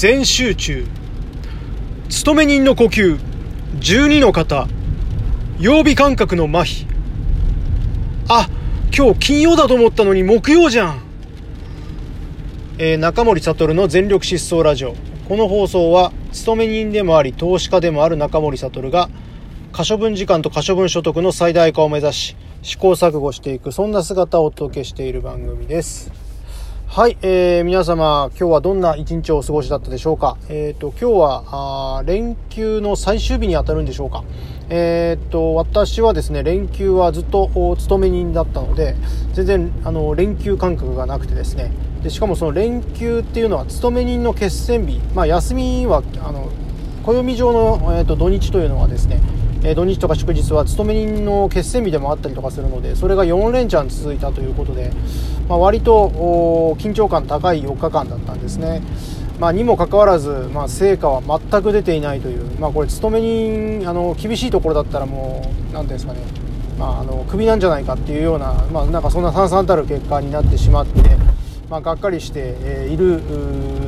全集中。勤め人の呼吸。12の方。曜日感覚の麻痺。あ今日金曜だと思ったのに木曜じゃん。えー、中森悟の全力疾走ラジオ。この放送は勤め人でもあり投資家でもある中森悟が可処分時間と可処分所得の最大化を目指し試行錯誤していくそんな姿をお届けしている番組です。はい、えー、皆様、今日はどんな一日をお過ごしだったでしょうか？えっ、ー、と、今日は、あ連休の最終日に当たるんでしょうか？えっ、ー、と、私はですね、連休はずっとお勤め人だったので、全然、あの、連休感覚がなくてですね、で、しかもその連休っていうのは、勤め人の決戦日、まあ、休みは、あの、暦上の、えーと土日というのはですね、え土日とか祝日は勤め人の決戦日でもあったりとかするのでそれが4連チャン続いたということで、まあ、割と緊張感高い4日間だったんですね。まあ、にもかかわらず、まあ、成果は全く出ていないという、まあ、これ勤め人あの厳しいところだったらもう何ていうんですかね、まあ、あのクビなんじゃないかっていうような,、まあ、なんかそんな惨々たる結果になってしまって、まあ、がっかりして、いる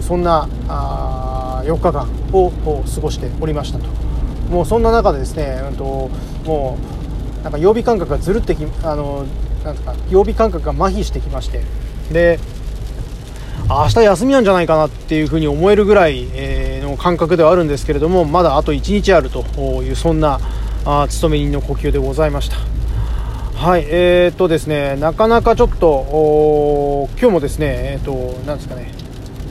そんなあ4日間を過ごしておりましたと。もうそんな中でですね、うんと、もうなんか曜日感覚がずるってきあのなんか曜日感覚が麻痺してきましてで明日休みなんじゃないかなっていうふうに思えるぐらい、え、の感覚ではあるんですけれどもまだあと1日あるというそんなあ勤め人の呼吸でございました。はいえー、っとですねなかなかちょっと今日もですねえー、っとなんですかね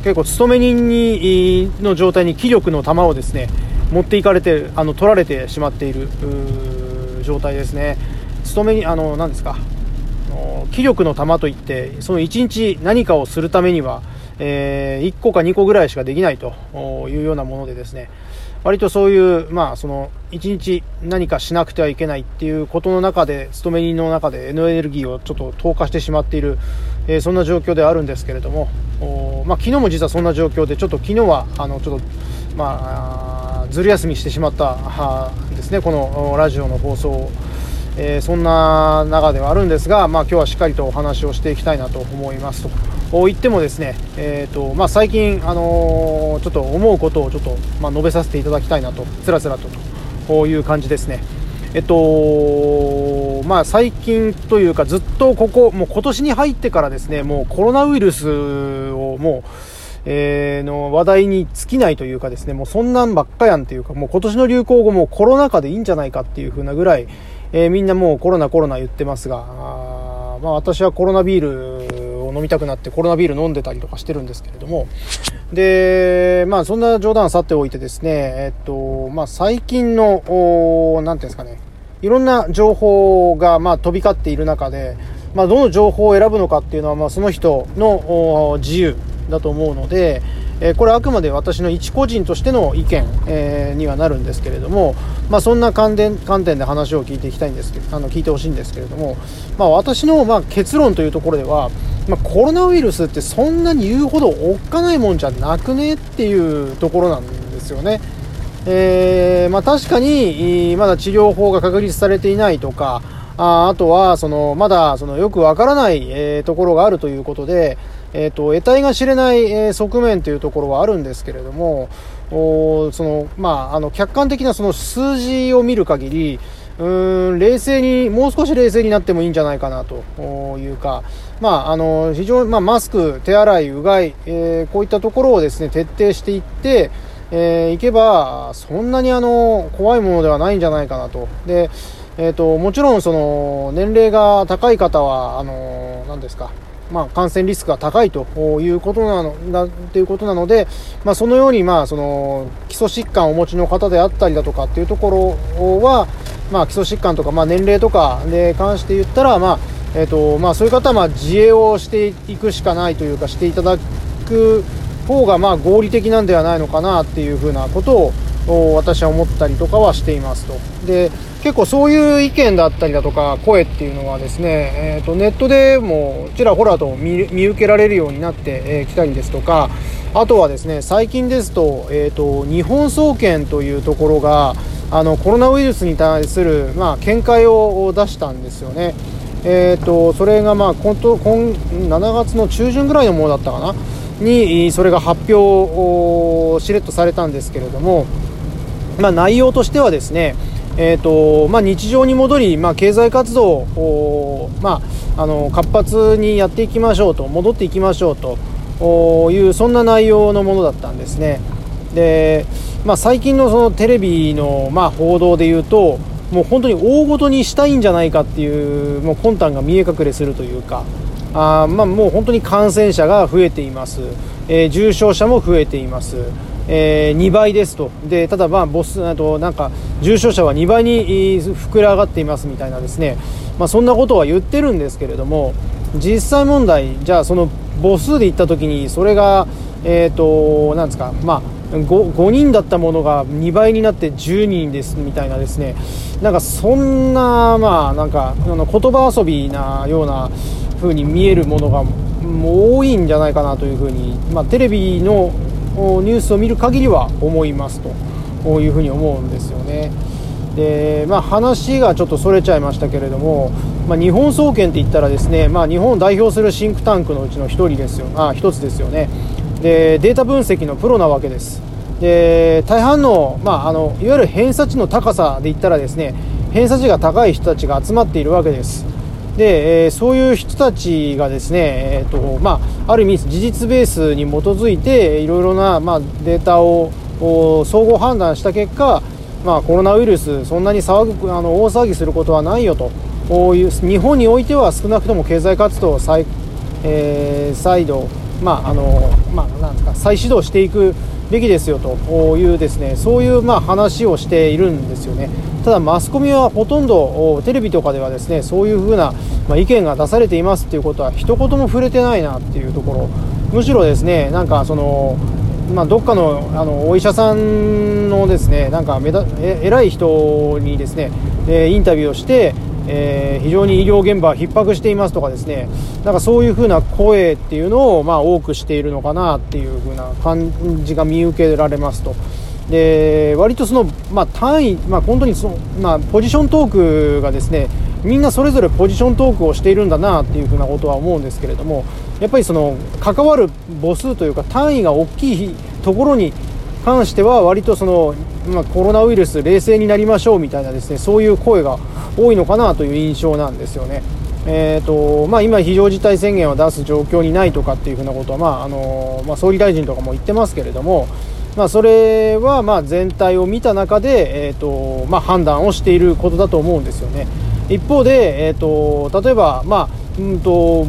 結構勤め人にの状態に気力の玉をですね持っていかれてあの取られてしまっている状態ですね勤めにあの何ですか気力の玉といってその1日何かをするためには、えー、1個か2個ぐらいしかできないというようなものでですね。割とそういう、まあ、その1日何かしなくてはいけないっていうことの中で勤め人の中でエネルギーをちょっと投下してしまっている、えー、そんな状況ではあるんですけれども、まあ、昨日も実はそんな状況でちょっと昨日はあのちょっとまあずる休みしてしまったですねこのラジオの放送を。えー、そんな中ではあるんですが、まあ、今日はしっかりとお話をしていきたいなと思いますと言ってもですね、えーとまあ、最近、あのー、ちょっと思うことをちょっと、まあ、述べさせていただきたいなとつらつらとという感じですね。えっとまあ、最近というかずっとここもう今年に入ってからですねもうコロナウイルスをもうえー、の話題に尽きないというかですね、もうそんなんばっかやんっていうか、もう今年の流行語もコロナ禍でいいんじゃないかっていう風なぐらい、えー、みんなもうコロナコロナ言ってますが、あまあ私はコロナビールを飲みたくなってコロナビール飲んでたりとかしてるんですけれども、で、まあそんな冗談さておいてですね、えっと、まあ最近の、なんていうんですかね、いろんな情報がまあ飛び交っている中で、まあ、どの情報を選ぶのかっていうのは、まあ、その人の自由だと思うので、えこれあくまで私の一個人としての意見、えにはなるんですけれども、まあ、そんな観点観点で話を聞いていきたいんですけどあの聞いてほしいんですけれども、まあ、私のま結論というところでは、まあ、コロナウイルスってそんなに言うほどおっかないもんじゃなくねっていうところなんですよね。えー、ま、確かにまだ治療法が確立されていないとかああとはそのまだそのよくわからない、え、ところがあるということで、えーと、得体が知れない、側面というところはあるんですけれどもおその、まあ、あの客観的なその数字を見る限りうん冷静にもう少し冷静になってもいいんじゃないかなというか、まあ、あの非常に、まあ、マスク、手洗い、うがい、えー、こういったところをですね徹底していってえー、いけばそんなにあの怖いものではないんじゃないかなと。でえーと、もちろんその年齢が高い方はあの何ですかまあ、感染リスクが高いということなのだということなので、まあ、そのように、まあ、その基礎疾患をお持ちの方であったりだとかっていうところは、まあ、基礎疾患とか、まあ、年齢とかで関して言ったら、まあえーとまあ、そういう方はまあ自衛をしていくしかないというかしていただく方がまあ合理的なんではないのかなっていうふうなことを私は思ったりとかはしていますと。で結構そういう意見だったりだとか声っていうのはですね、えー、とネットでもちらほらと見受けられるようになってきたりですとかあとはですね最近ですと,、えーと、日本総研というところがあのコロナウイルスに対する、まあ、見解を出したんですよね。えーと、それがまあ今今7月の中旬ぐらいのものだったかな？にそれが発表をしれっとされたんですけれども、まあ、内容としてはですね、えーとまあ、日常に戻り、まあ、経済活動を、まあ、あの活発にやっていきましょうと戻っていきましょうというそんな内容のものだったんですね。で、まあ、最近のそのテレビの、まあ、報道でいうともう本当に大ごとにしたいんじゃないかっていうもう魂胆が見え隠れするというかあまあ、もう本当に感染者が増えています、えー、重症者も増えています、えー、2倍ですと。でただ、まあ、ボスあとなんか重症者は2倍に膨ら上がっていますみたいなですね、まあ、そんなことは言ってるんですけれども実際問題じゃあその母数で言った時にそれがえ、ー、となんですかまあ 5, 5人だったものが2倍になって10人ですみたいなですね。なんかそんなまあなんか言葉遊びなような風に見えるものが多いんじゃないかなというふうに、まあ、テレビのニュースを見る限りは思いますというふうに思うんですよね。でまあ、話がちょっとそれちゃいましたけれども、まあ、日本総研って言ったらですね、まあ、日本を代表するシンクタンクのうちの1人ですよ。あ1つですよね。でデータ分析のプロなわけです。で大半の,、まあ、あのいわゆる偏差値の高さで言ったらですね偏差値が高い人たちが集まっているわけです。で、えー、そういう人たちがですね、えーとまあ、ある意味事実ベースに基づいていろいろな、まあ、データを総合判断した結果、まあ、コロナウイルスそんなに騒ぐあの大騒ぎすることはないよという日本においては少なくとも経済活動を再,、えー、再度、まああのまあ、なんですか再始動していくべきですよというですねそういうまあ話をしているんですよね。ただマスコミはほとんどテレビとかではですねそういうふうな、ま、意見が出されていますっていうことは一言も触れてないなっていうところむしろですねなんかそのまあ、どっかのあのお医者さんのですねなんかめだえ偉い人にですね、えインタビューをして、えー、非常に医療現場は逼迫していますとかですねなんかそういうふうな声っていうのをまあ多くしているのかなっていうふうな感じが見受けられますと。で割とその、まあ、単位、まあ、本当にその、まあ、ポジショントークがですねみんなそれぞれポジショントークをしているんだなっていうふうなことは思うんですけれどもやっぱりその関わる母数というか単位が大きいところに関しては割とその、まあ、コロナウイルス冷静になりましょうみたいなですねそういう声が多いのかなという印象なんですよね。えーとまあ、今、非常事態宣言を出す状況にないとかっていうふうなことは、まああのまあ、総理大臣とかも言ってますけれども、まあ、それはまあ全体を見た中で、えーとまあ、判断をしていることだと思うんですよね。一方で、えーと、例えば、まあうんと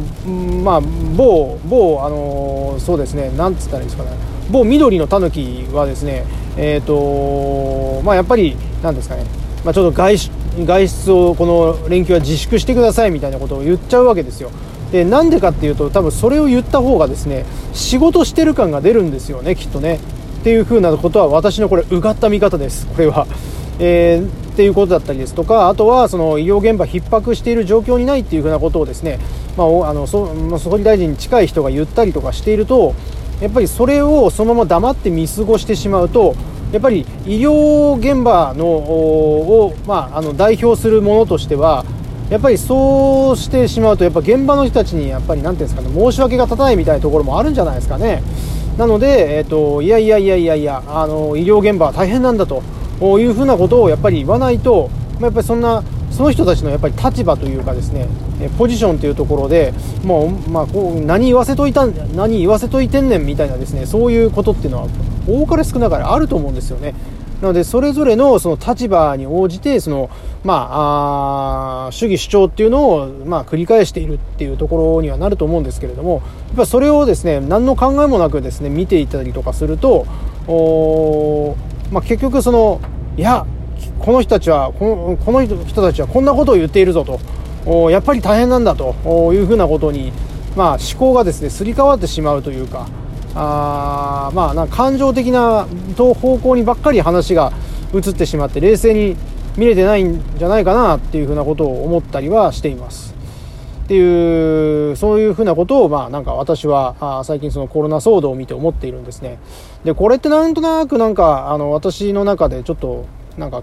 まあ、某某、あのそうですねなんつったらいいですかね某緑のタヌキはですね、えーとまあ、やっぱりなんですかね、まあ、ちょっと外出外出をこの連休は自粛してくださいみたいなことを言っちゃうわけですよ。でなんでかっていうと多分それを言った方がですね仕事してる感が出るんですよねきっとねっていうふうなことは私のこれうがった見方ですこれは。えー、っていうことだったりですとかあとはその医療現場逼迫している状況にないっていうふうなことをですね、まあ、あの総理大臣に近い人が言ったりとかしているとやっぱりそれをそのまま黙って見過ごしてしまうとやっぱり医療現場のを、まあ、あの代表するものとしてはやっぱりそうしてしまうとやっぱ現場の人たちにやっぱり何ていうんですかね申し訳が立たないみたいなところもあるんじゃないですかね。なので、えーと、いやいやいやいやいやあの医療現場は大変なんだというふうなことをやっぱり言わないと、まあ、やっぱりそんなその人たちのやっぱり立場というかですねポジションというところでもう、まあ、こう何言わせといた何言わせといてんねんみたいなですねそういうことっていうのは多かれ少なかれあると思うんですよね。なのでそれぞれのその立場に応じてその、まあ、あ主義主張っていうのを、まあ、繰り返しているっていうところにはなると思うんですけれどもやっぱそれをですね何の考えもなくですね見ていたりとかするとお、まあ、結局そのいやこの人たちはこのこの人たちはこんなことを言っているぞとやっぱり大変なんだというふうなことに、まあ、思考がですねすり替わってしまうというか。あまあなんか感情的な方向にばっかり話が移ってしまって冷静に見れてないんじゃないかなっていうふうなことを思ったりはしています。っていうそういうふうなことをまあなんか私はあ最近そのコロナ騒動を見て思っているんですね。でこれってなんとなくなんかあの私の中でちょっとなんか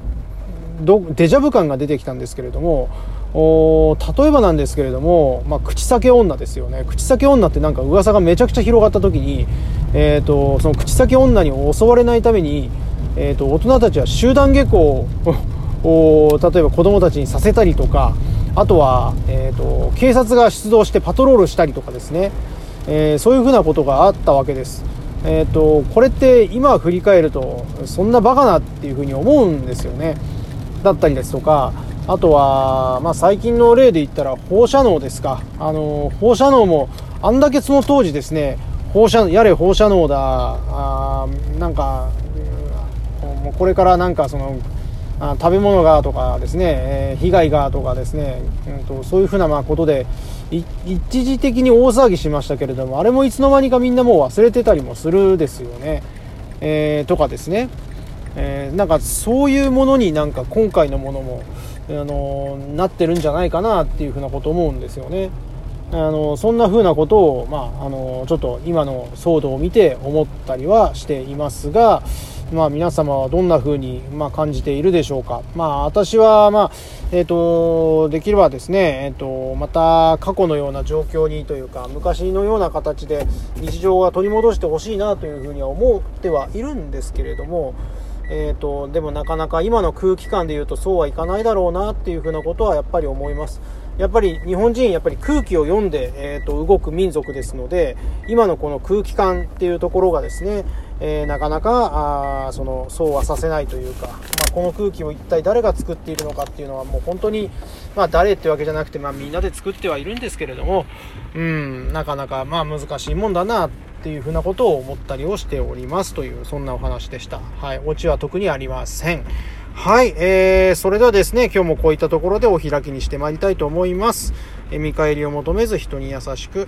デジャブ感が出てきたんですけれどもお例えばなんですけれども、まあ、口裂け女ですよね口裂け女ってなんか噂がめちゃくちゃ広がった時に、えーと、その口裂け女に襲われないために、えーと、大人たちは集団下校を 例えば子供たちにさせたりとかあとは、えーと、警察が出動してパトロールしたりとかですね、えー、そういうふうなことがあったわけです。えーとこれって今振り返るとそんなバカなっていうふうに思うんですよね。だったりですとかあとは、まあ、最近の例で言ったら放射能ですか。あの放射能もあんだけその当時ですね放射やれ放射能だあなんか、もうこれからなんかそのあ食べ物がとかですね、えー、被害がとかですね、うんと、そういうふうなまことで一時的に大騒ぎしましたけれどもあれもいつの間にかみんなもう忘れてたりもするですよね、えー、とかですね、えー、なんかそういうものになんか今回のものも、あのなってるんじゃないかなっていうふうなこと思うんですよね。あのそんな風なことを、まあ、あのちょっと今の騒動を見て思ったりはしていますが、まあ、皆様はどんな風に、まあ、感じているでしょうか。まあ、私は、まあ、え、ー、と、できればですね、え、ー、と、また過去のような状況にというか、昔のような形で日常が取り戻してほしいなというふうには思ってはいるんですけれども、えーと、でもなかなか今の空気感で言うとそうはいかないだろうなっていうふうなことはやっぱり思います。やっぱり日本人やっぱり空気を読んで、えーと、動く民族ですので今のこの空気感っていうところがですね、えー、なかなかあそのそうはさせないというか、まあ、この空気を一体誰が作っているのかっていうのはもう本当に、まあ、誰ってわけじゃなくて、まあ、みんなで作ってはいるんですけれども、うん、なかなかまあ難しいもんだなっていうふうなことを思ったりをしておりますというそんなお話でした。はい、オチは特にありません。はい、えー、それではですね、今日もこういったところでお開きにしてまいりたいと思います。え見返りを求めず人に優しく。